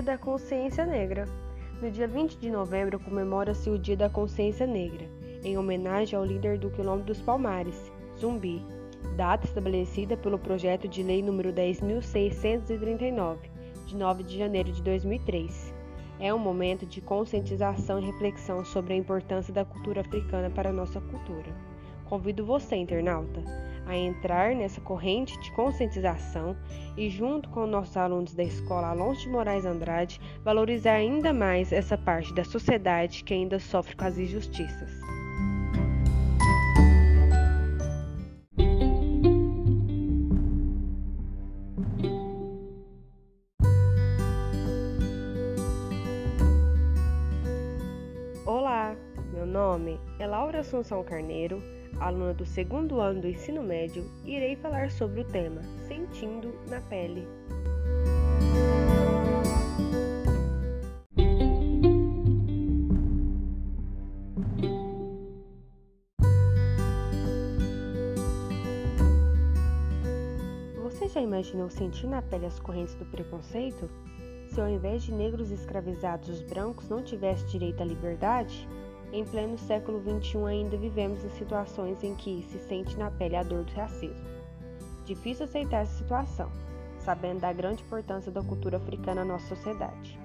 Dia da Consciência Negra. No dia 20 de novembro comemora-se o Dia da Consciência Negra, em homenagem ao líder do Quilombo dos Palmares, Zumbi, data estabelecida pelo projeto de lei número 10.639, de 9 de janeiro de 2003. É um momento de conscientização e reflexão sobre a importância da cultura africana para a nossa cultura. Convido você, internauta, a entrar nessa corrente de conscientização e, junto com nossos alunos da escola Alonso de Moraes Andrade, valorizar ainda mais essa parte da sociedade que ainda sofre com as injustiças. Olá, meu nome é Laura Assunção Carneiro aluna do segundo ano do ensino médio, irei falar sobre o tema Sentindo na Pele. Você já imaginou sentir na pele as correntes do preconceito? Se ao invés de negros escravizados os brancos não tivessem direito à liberdade? Em pleno século XXI, ainda vivemos em situações em que se sente na pele a dor do racismo. Difícil aceitar essa situação, sabendo da grande importância da cultura africana na nossa sociedade.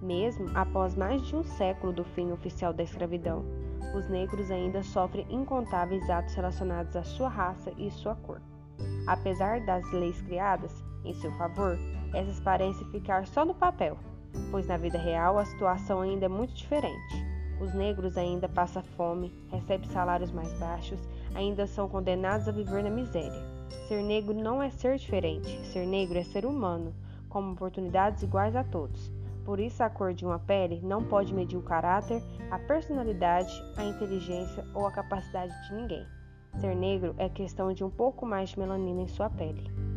Mesmo após mais de um século do fim oficial da escravidão, os negros ainda sofrem incontáveis atos relacionados à sua raça e sua cor. Apesar das leis criadas em seu favor, essas parecem ficar só no papel, pois na vida real a situação ainda é muito diferente. Os negros ainda passam fome, recebem salários mais baixos, ainda são condenados a viver na miséria. Ser negro não é ser diferente, ser negro é ser humano, com oportunidades iguais a todos. Por isso, a cor de uma pele não pode medir o caráter, a personalidade, a inteligência ou a capacidade de ninguém. Ser negro é questão de um pouco mais de melanina em sua pele.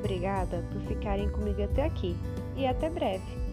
Obrigada por ficarem comigo até aqui e até breve.